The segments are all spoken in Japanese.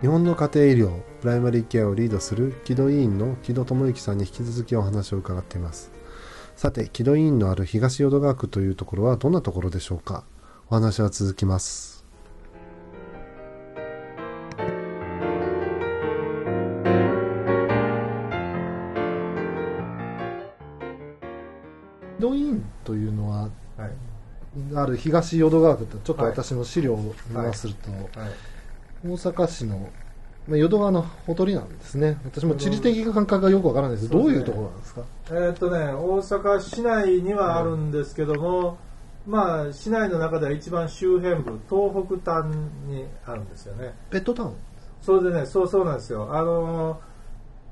日本の家庭医療プライマリーケアをリードする木戸委員の木戸智之さんに引き続きお話を伺っています。さて木戸委員のある東淀川区というところはどんなところでしょうか？お話は続きます。木戸委員というのははい。ある東淀川区とちょっと私の資料を見ますると、はい大阪市の、まあ、淀川のほとりなんですね。私も地理的感覚がよくわからないです。どういうところなんですか？えーっとね大阪市内にはあるんですけども、まあ市内の中では一番周辺部東北端にあるんですよね。ペットタウン？それでね。そうそうなんですよ。あの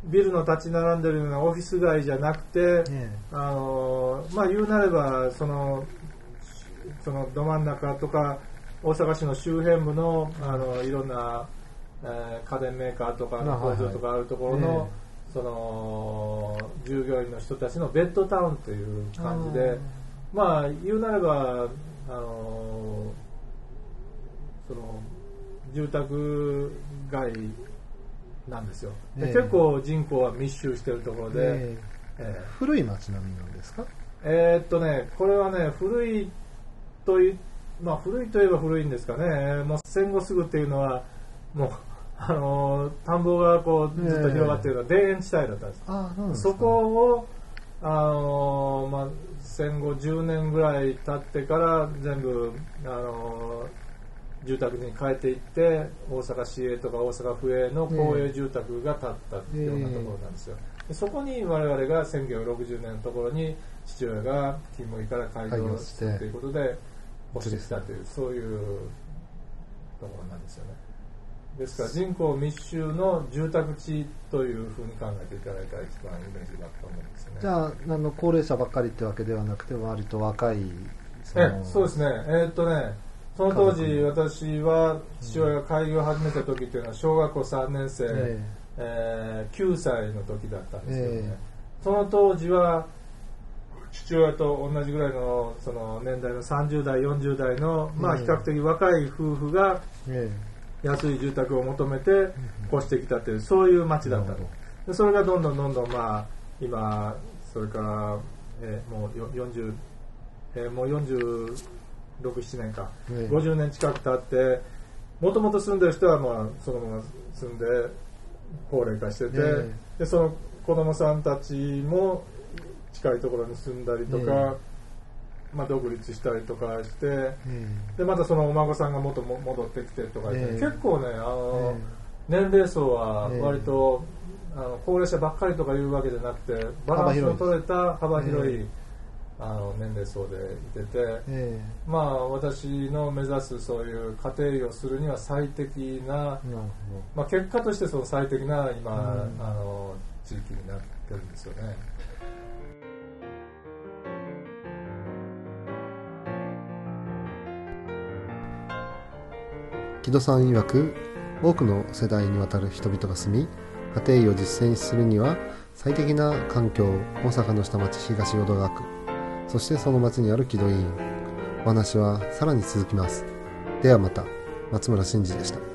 ビルの立ち並んでるようなオフィス街じゃなくて、えあのまあ言うなればそのそのど真ん中とか大阪市の周辺部のあのいろんな、えー家電メーカーとかの工場とかあるところの、えその従業員の人たちのベッドタウンという感じでまあ言うなればあのその住宅街なんですよ、でええ。結構人口は密集しているところで、ええ。え古い町並みなんですか？えーっとね、これはね、古いとい、まあ古いといえば古いんですかね。もう戦後すぐっていうのは、もう、あのー田んぼがこうずっと広がっているのは田園地帯だったんです。そこを、あのーまあ、戦後10年ぐらい経ってから全部、あのー住宅に変えていって大阪市営とか大阪府営の公営住宅が建ったようなところなんですよ、でそこに我々が1960年のところに父親が勤務医から開業して。ということで越してきたというそういうところなんですよね。ですから人口密集の住宅地というふうに考えていただいたら一番イメージだと思うんですよね。じゃああの高齢者ばっかりってわけではなくて割と若いそえそうですね。えーっとねその当時私は父親が開業を始めた時っていうのは小学校3年生、ええ。ー9歳の時だったんですけどね、ええ。その当時は父親と同じぐらいのその年代の30代40代の、まあ、ええ比較的若い夫婦がえ安い住宅を求めて越してきたというそういう町だったなるほでそれがどんどんどんどんまあ今それから、えーもうよ40、えーもう467年か、ええ。50年近く経ってもともと住んでる人はまあそのまま住んで高齢化してて、え。でその子供さんたちも近いところに住んだりとか、えまあ、独立したりとかしてえでまたそのお孫さんが元も戻ってきてとか結構ねあの、え年齢層は割と、あの高齢者ばっかりとかいうわけじゃなくてバランスの取れた幅広いええあの年齢層でいてて、えまあ私の目指すそういう家庭医をするには最適な、まあ、結果としてその最適な今、うん。あの地域になってるんですよね。木戸さん曰く多くの世代にわたる人々が住み家庭医を実践するには最適な環境大阪の下町東淀川区そしてその町にある木戸医院。お話はさらに続きます。ではまた松村真嗣でした。